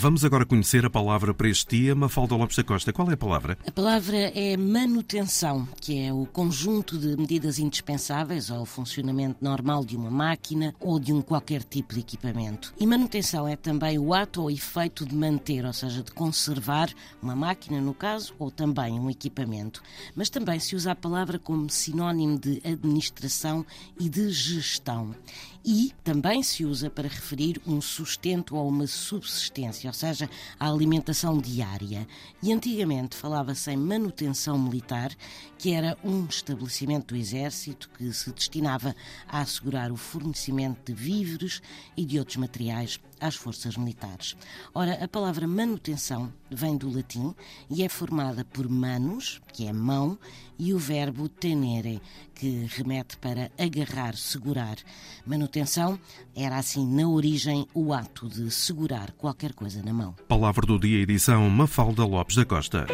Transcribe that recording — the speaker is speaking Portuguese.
Vamos agora conhecer a palavra para este dia, Mafalda Lopes da Costa. Qual é a palavra? A palavra é manutenção, que é o conjunto de medidas indispensáveis ao funcionamento normal de uma máquina ou de um qualquer tipo de equipamento. E manutenção é também o ato ou efeito de manter, ou seja, de conservar uma máquina, no caso, ou também um equipamento. Mas também se usa a palavra como sinónimo de administração e de gestão. E também se usa para referir um sustento ou uma subsistência, ou seja, a alimentação diária. E antigamente falava-se em manutenção militar, que era um estabelecimento do Exército que se destinava a assegurar o fornecimento de víveres e de outros materiais às forças militares. Ora, a palavra manutenção vem do latim e é formada por manus, que é mão, e o verbo tenere, que remete para agarrar, segurar. Manutenção era assim, na origem, o ato de segurar qualquer coisa na mão. Palavra do dia, edição Mafalda Lopes da Costa.